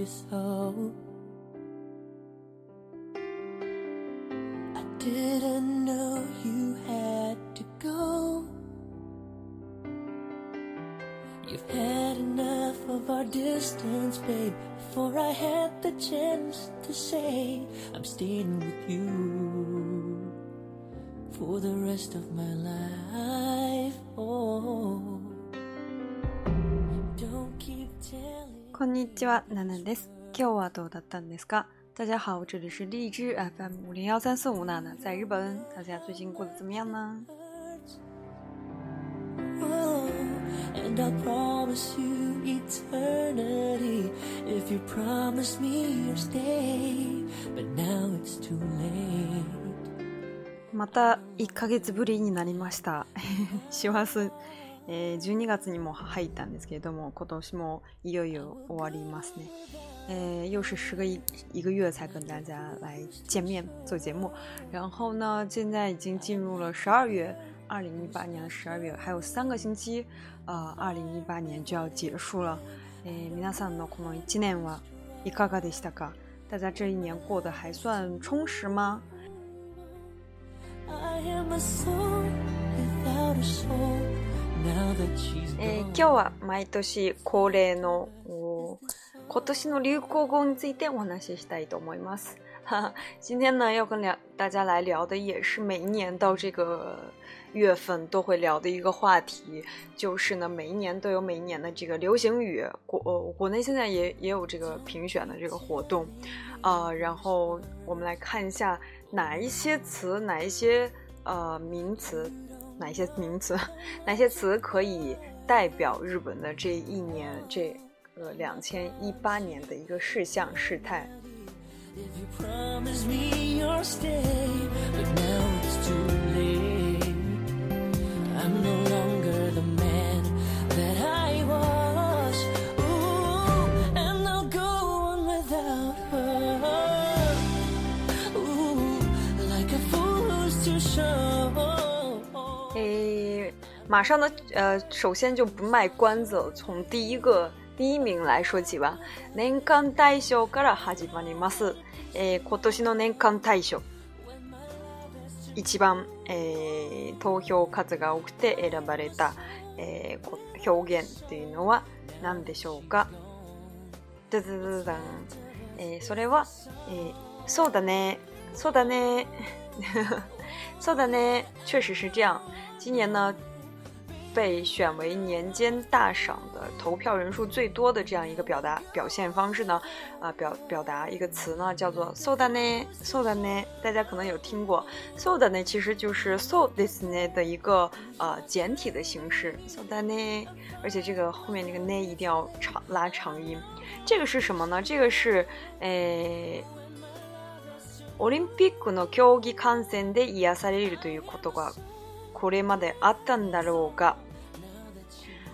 you so. I didn't know you had to go. You've had enough of our distance, babe. Before I had the chance to say, I'm staying with you for the rest of my life. Oh. こんにちは、ナナです。今日はどうだったんですか大家好、这里是荔枝 FM 五零幺三四五ナナ在日本。大家最近过得怎么样呢？And I promise you eternity if you promise me you stay. But now it's too late. また1ヶ月ぶりになりました。します。12月にも入ったんですけれども、今年もいよいよ終わりますね。又是十个一个月才跟大家来见面做节目，然后呢，现在已经进入了十二月，二零一八年的十二月，还有三个星期，呃，二零一八年就要结束了。诶，皆さんのこの一年はいかがでしたか？大家这一年过得还算充实吗？今天呢，要跟聊大家来聊的也是每一年到这个月份都会聊的一个话题，就是呢，每一年都有每一年的这个流行语，国国内现在也也有这个评选的这个活动，啊，然后我们来看一下哪一些词，哪一些呃名词。哪些名词？哪些词可以代表日本的这一年？这个两千一八年的一个事项、事态？马上呢，呃，首先就不卖关子从第一个第一名来说起吧。年間大賞から始まります。えー、今年の年間大賞。一番、えー、投票数が多くて選ばれた、えー、表現というのは何でしょうかン、えー、それは、えー、そうだねそうだねそうだね確实是这样今年呢被选为年间大赏的投票人数最多的这样一个表达表现方式呢，啊表表达一个词呢叫做 s o da そうだねそうだね，大家可能有听过，s そうだね其实就是 s o そうだね的一个呃简体的形式 s o そうだね，而且这个后面那个 n ね一定要长拉长音，这个是什么呢？这个是诶，オリンピックの競技観戦で癒されるということが。これまであったんだろうか。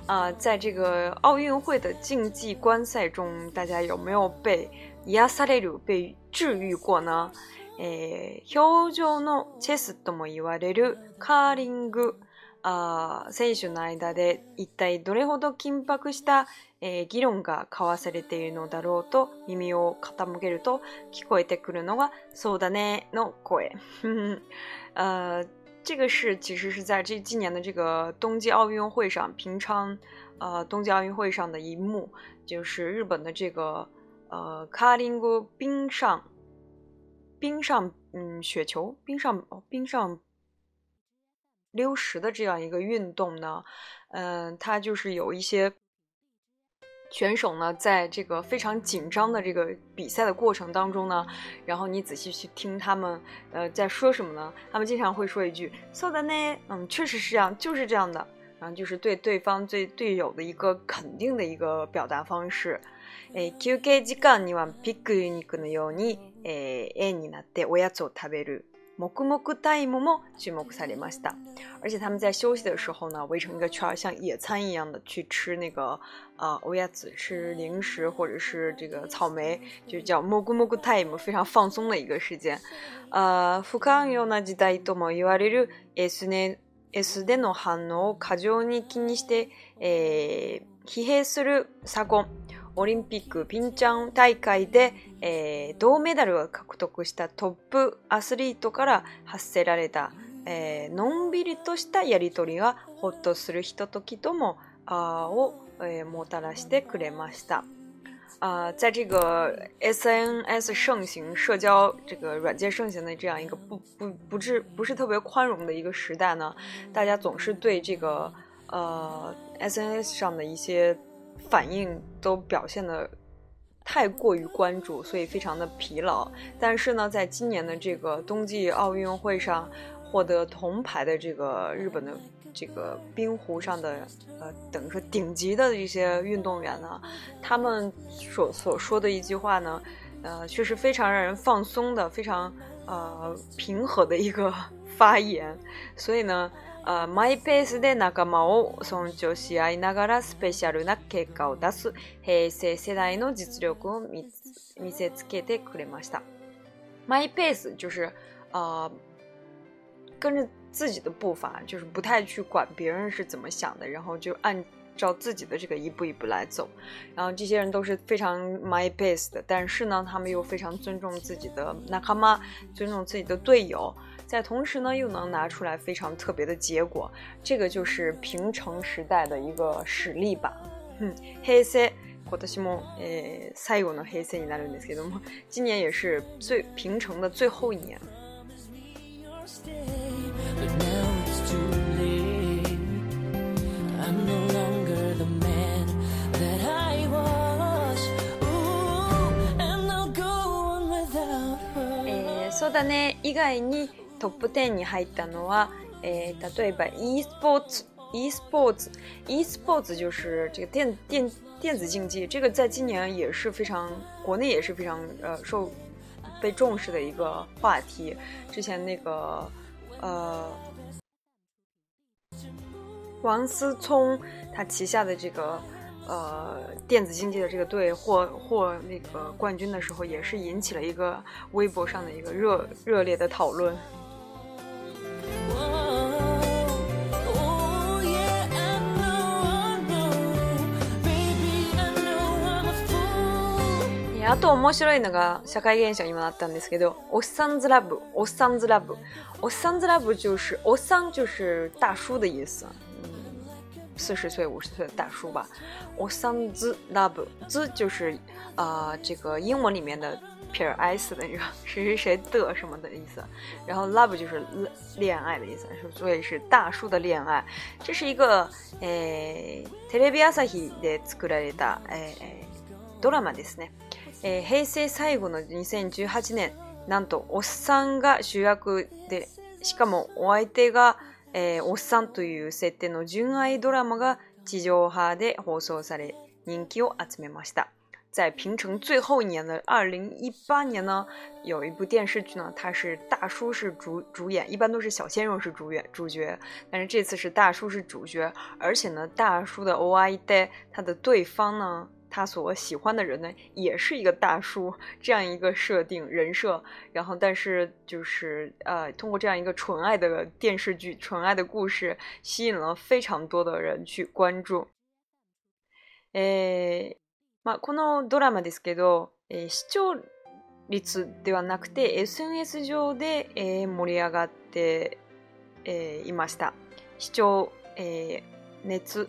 呃，在这个奥运会的竞技观赛中，大家有没有被癒される被治愈过呢？えー、表情のチェスとも言われるカーリングあ選手の間で一体どれほど緊迫した、え議論が交わされているのだろうと耳を傾けると聞こえてくるのが「そうだね」の声あ 这个是其实是在这今年的这个冬季奥运会上，平昌，呃，冬季奥运会上的一幕，就是日本的这个呃，卡丁哥冰上，冰上嗯，雪球冰上哦，冰上溜石的这样一个运动呢，嗯，它就是有一些。选手呢，在这个非常紧张的这个比赛的过程当中呢，然后你仔细去听他们，呃，在说什么呢？他们经常会说一句“そうだね”，嗯，确实是这样，就是这样的，然后就是对对方、对队友的一个肯定的一个表达方式。诶，休憩時間にはピクルニクのようにえ、诶，になっておやつを食べる。黙木タイムも注目されました。而且他们在休息的时候呢，围成一个圈像野餐一样的去吃那个啊欧亚子，吃零食或者是这个草莓，就叫木木木 t i m 非常放松的一个时间。呃，不寛容な時代とも言われる S S での反応を過剰に気にして、えー、疲弊する昨今。オリンピックピンチャン大会で、えー、銅メダルを獲得したトップアスリートから発せられた、えー、のんびりとしたやり取りはほっとするひとときともあを、えー、もたらしてくれました。呃，在这个 SNS 盛行、社交这个软件盛行的这样一个不不不是不是特别宽容的一个时代呢，大家总是对这个呃 SNS 上的一些反应都表现的太过于关注，所以非常的疲劳。但是呢，在今年的这个冬季奥运会上获得铜牌的这个日本的这个冰壶上的呃，等于说顶级的这些运动员呢，他们所所说的一句话呢，呃，却是非常让人放松的，非常呃平和的一个 发言。所以呢。マイペースで仲間を尊重し合いながらスペシャルな結果を出す平成世代の実力を見せつけてくれました。マイペース就是呃，跟着自己的步伐，就是不太去管别人是怎么想的，然后就按照自己的这个一步一步来走。然后这些人都是非常 my best 的，但是呢，他们又非常尊重自己的仲間，尊重自己的队友。在同时呢，又能拿出来非常特别的结果，这个就是平成时代的一个实力吧。今年也是最平成的最后一年。そうだね。以外にトップ e ンに入ったのは、え、例えば e スポーツ、e スポーツ、e スポーツ、就是这个电电电子竞技，这个在今年也是非常国内也是非常呃受被重视的一个话题。之前那个呃王思聪他旗下的这个呃电子竞技的这个队获获那个冠军的时候，也是引起了一个微博上的一个热热烈的讨论。あと面白いのが社会現象にもなったんですけど、おっさんずラブ、おっさんずラブ。おっさんずラブ就是、おっさん就是大叔的意思。四十岁、五十岁的大叔吧。おっさんずラブ、ず就是啊、呃，这个英文里面的撇 s 的那个 谁谁谁的什么的意思。然后 love 就是恋爱的意思，所以是大叔的恋爱。这是一个诶、えー、テレビ朝日で作られた诶、えー、ドラマですね。えー、平成最後の2018年、なんとおっさんが主役で、しかもお相手が、えー、おっさんという設定の純愛ドラマが地上波で放送され、人気を集めました。在平成最後一年的二零一八年呢，有一部电视剧呢，它是大叔是主主演，一般都是小鲜肉是主演主角，但是这次是大叔是主角，而且呢，大叔的 O I D 他的对方呢他所喜欢的人呢，也是一个大叔，这样一个设定人设。然后，但是就是呃，通过这样一个纯爱的电视剧、纯爱的故事，吸引了非常多的人去关注。え、マクノドラマですけど、え、視聴率ではなくて SNS 上で盛り上がっていました。視聴熱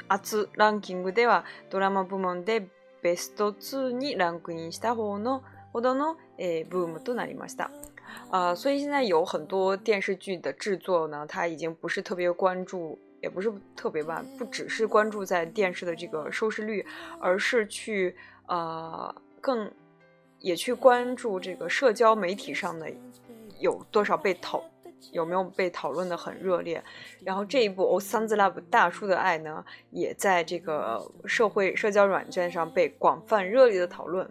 ランキングではドラマ部門でベストツーにランクインした方のほどのブームとなりました。呃，所以现在有很多电视剧的制作呢，它已经不是特别关注，也不是特别吧，不只是关注在电视的这个收视率，而是去呃更也去关注这个社交媒体上的有多少被投。有没有被讨论的很热烈？然后这一部《s a u n s Love》大叔的爱呢，也在这个社会社交软件上被广泛热烈的讨论。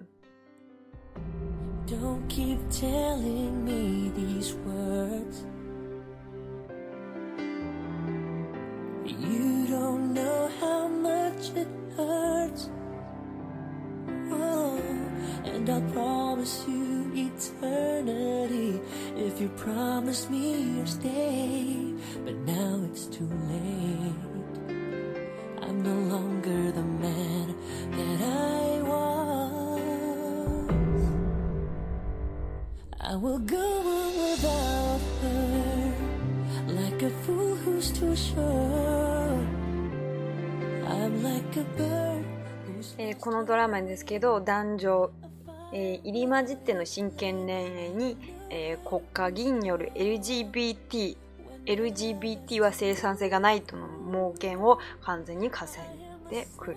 if you promised me you'd stay, but now it's too late. I'm no longer the man that I was. I will go on without her, like a fool who's too sure. I'm like a bird. えー、このドラマですけど男女、えー、入り混じっての真剣恋愛にえー、国家議員による LGBT、LGBT は生産性がないとの盲言を完全に重ねてくる。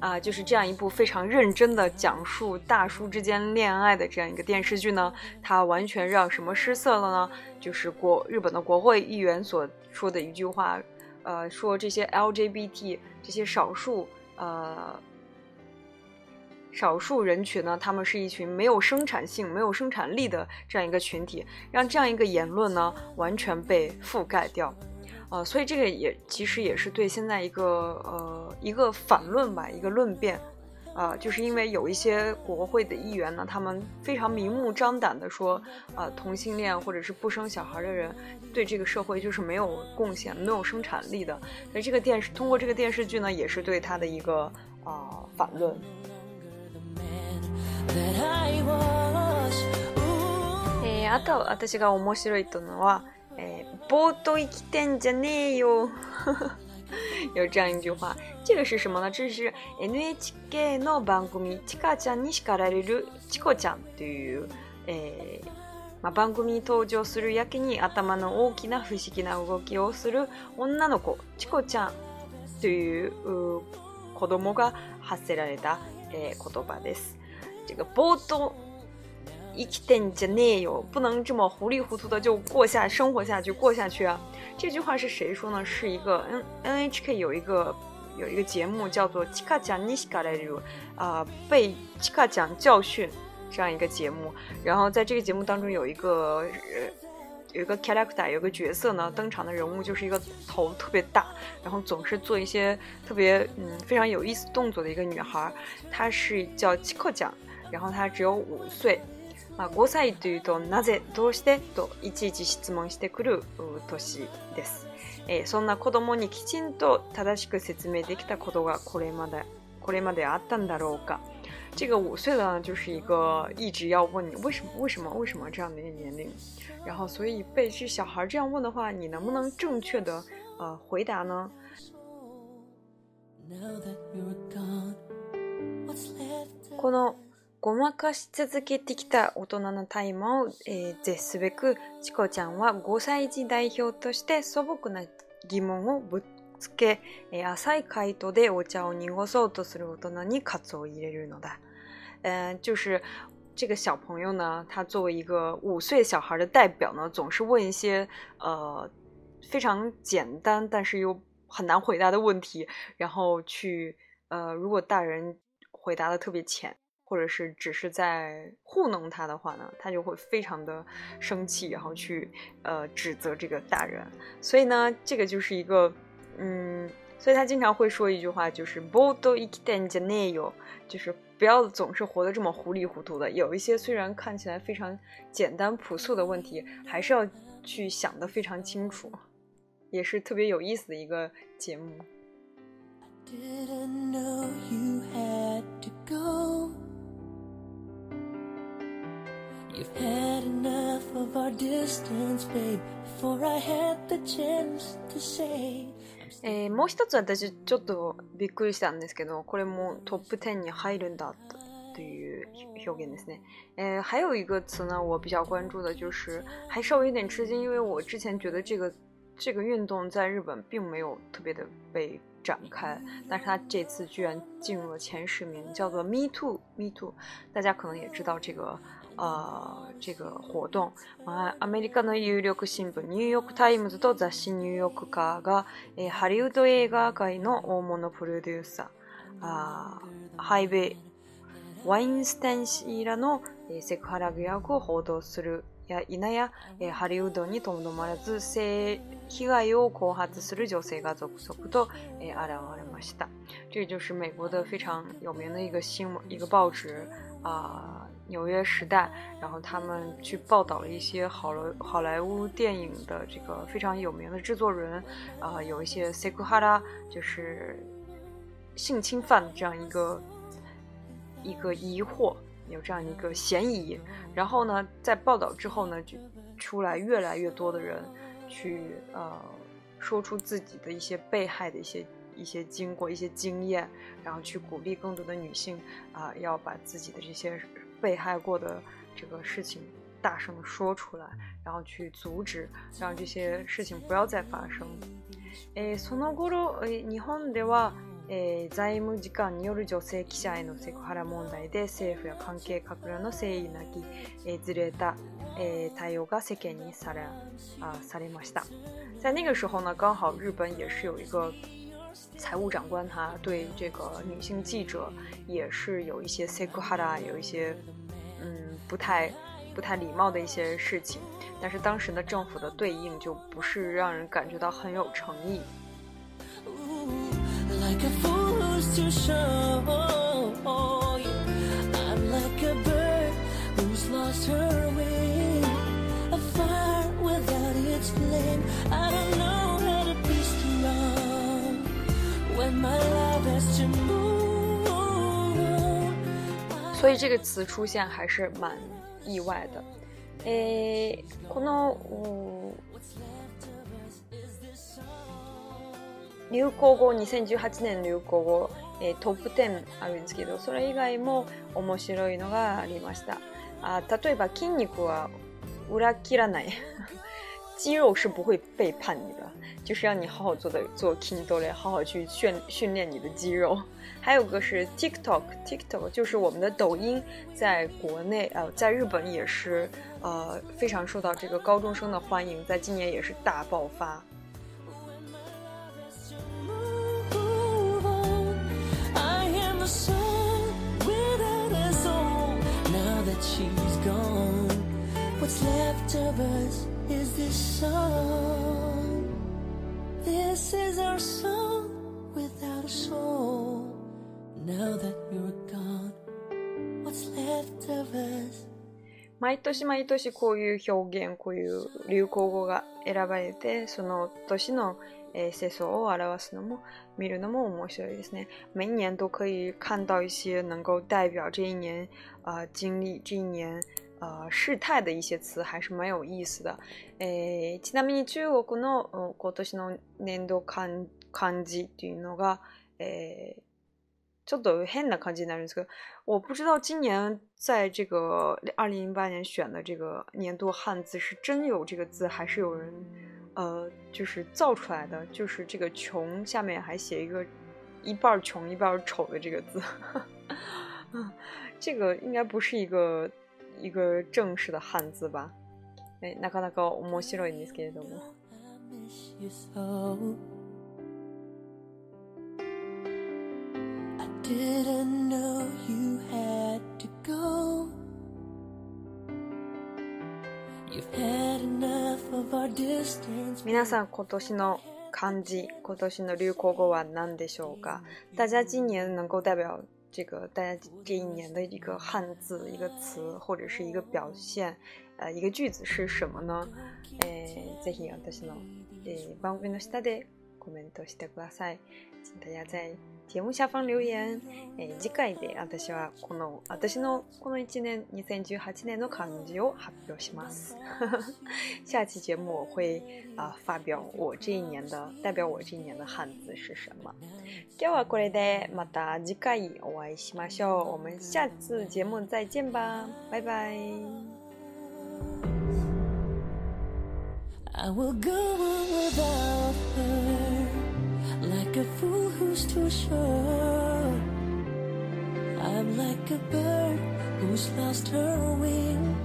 啊，就是这样一部非常认真的讲述大叔之间恋爱的这样一个电视剧呢，它完全让什么失色了呢？就是国日本的国会议员所说的一句话，呃，说这些 LGBT 这些少数呃少数人群呢，他们是一群没有生产性、没有生产力的这样一个群体，让这样一个言论呢完全被覆盖掉，啊，所以这个也其实也是对现在一个呃一个反论吧，一个论辩，啊，就是因为有一些国会的议员呢，他们非常明目张胆的说，啊，同性恋或者是不生小孩的人对这个社会就是没有贡献、没有生产力的，所以这个电视通过这个电视剧呢，也是对他的一个啊反论。えー、あと私が面白いとのは、えー、ぼーっと生きてんじゃねえよ。有这样一句话，这个是什么呢？这是 NHK の番組チカちゃんに叱られるチコちゃんという、えー、まあ、番組に登場するやけに頭の大きな不思議な動きをする女の子チコちゃんという子供が発せられた哎，可多巴得斯，这个不懂，一旦之内哟，不能这么糊里糊涂的就过下生活下去，过下去啊！这句话是谁说呢？是一个 N N H K 有一个有一个节目叫做“奇卡讲历史”的这种啊，被奇卡讲教训这样一个节目，然后在这个节目当中有一个呃。有一个 character，有一个角色呢，登场的人物就是一个头特别大，然后总是做一些特别嗯非常有意思动作的一个女孩，她是叫七コち然后她只有五岁。まあ、5歳というとなぜどうしてといちいち質問してくる年です、えー、そんな子供にきちんと正しく説明できたことがこれまでこれまであったんだろうか这个五岁的呢，就是一个一直要问你为什么、为什么、为什么这样的一个年龄。然后所以被小孩这样问的话，你能不能正确的呃回答呢？このごまかし続けてきた大人のタイマーを、えー、絶すべく、チコちゃんは5歳児代表として素朴な疑問をぶつけ、えー、浅い回答でお茶を濁そうとする大人に喝を入れるのだ。就是这个小朋友呢，他作为一个五岁小孩的代表呢，总是问一些呃非常简单但是又很难回答的问题，然后去呃，如果大人回答的特别浅，或者是只是在糊弄他的话呢，他就会非常的生气，然后去呃指责这个大人。所以呢，这个就是一个嗯，所以他经常会说一句话，就是“ボトイキテンジャネ o 就是。不要总是活得这么糊里糊涂的。有一些虽然看起来非常简单朴素的问题，还是要去想得非常清楚，也是特别有意思的一个节目。えー、もう一つ私ちょっとびっくりしたんですけど、これもトップ10に入るんだという表現ですね。呃，还有一个词呢，我比较关注的就是还稍微有点吃惊，因为我之前觉得这个这个运动在日本并没有特别的被展开，但是它这次居然进入了前十名，叫做 Me Too Me Too。大家可能也知道这个あ这个活動、まあ、アメリカの有力新聞ニューヨーク・タイムズと雑誌ニューヨーク・カーが、えー、ハリウッド映画界の大物プロデューサーあーハイベイワインステン氏らの、えー、セクハラ疑惑を報道するや否や、えー、ハリウッドにとどまらず性被害を後発する女性が続々と、えー、現れました。这就是美国的非常有名的一个新闻一个报纸啊。呃《纽约时代》，然后他们去报道了一些好了好莱坞电影的这个非常有名的制作人，啊，有一些 s 塞 a 哈拉就是性侵犯这样一个一个疑惑，有这样一个嫌疑。然后呢，在报道之后呢，就出来越来越多的人去呃说出自己的一些被害的一些一些经过、一些经验，然后去鼓励更多的女性啊，要把自己的这些。被害过的这个事情大声的说出来，然后去阻止，让这些事情不要再发生。えその頃、え日本では、え財務次官による女性記者へのセクハラ問題で政府や関係閣僚の誠意なきえずれたえ対応が世間にさらあされました。在那个时候呢，刚好日本也是有一个。财务长官他对这个女性记者也是有一些 seguada，有一些嗯不太不太礼貌的一些事情，但是当时的政府的对应就不是让人感觉到很有诚意。所以这个词出现还是蛮意外的。えー，この、流行語2018年流行語、えー、トップ10あるんですけど、それ以外も面白いのがありました。あ例えば筋肉は裏切らない肌肉是不会背叛你的，就是让你好好做的做 k i n d e 嘞，好好去训训练你的肌肉。还有个是 TikTok，TikTok 就是我们的抖音，在国内呃，在日本也是呃非常受到这个高中生的欢迎，在今年也是大爆发。is this song. This is our song without a soul. Now that you're gone, what's left of us? 毎年毎年こういう表現、こういう流行語が選ばれて、その年のえ世相を表すのも見るのも面白いですね。每年都可以看到一些能够代表这一年呃、经历这一年呃事态的一些词还是蛮有意思的。诶，ちなみに中国の今年の年度漢漢字というのが、ちょっと変な漢字なんですか？我不知道今年在这个二零一八年选的这个年度汉字是真有这个字，还是有人呃，就是造出来的？就是这个“穷”下面还写一个一半穷一半丑的这个字，这个应该不是一个。一个正式的汉字吧。え、なかなか面白いんですけれども。みな皆さん今年の漢字、今年の流行語は何でしょうか？大家今年能够代表这个大家这一年的一个汉字、一个词或者是一个表现，呃，一个句子是什么呢？诶，这些，我的是，诶，番目の下でコメントしてください。请大家在節目下方留言。え次回で私はこの、私のこの1年、2018年の漢字を発表します。下期节目我会啊、呃、发表我这一年的、代表我这一年的汉字是什么。今日はこれでまた次回お会いしましょう。我们下次节目再见吧。拜拜。I will go on without her. Like a fool who's too sure I'm like a bird who's lost her wing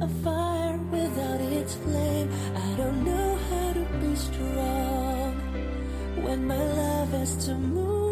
A fire without its flame I don't know how to be strong When my love has to move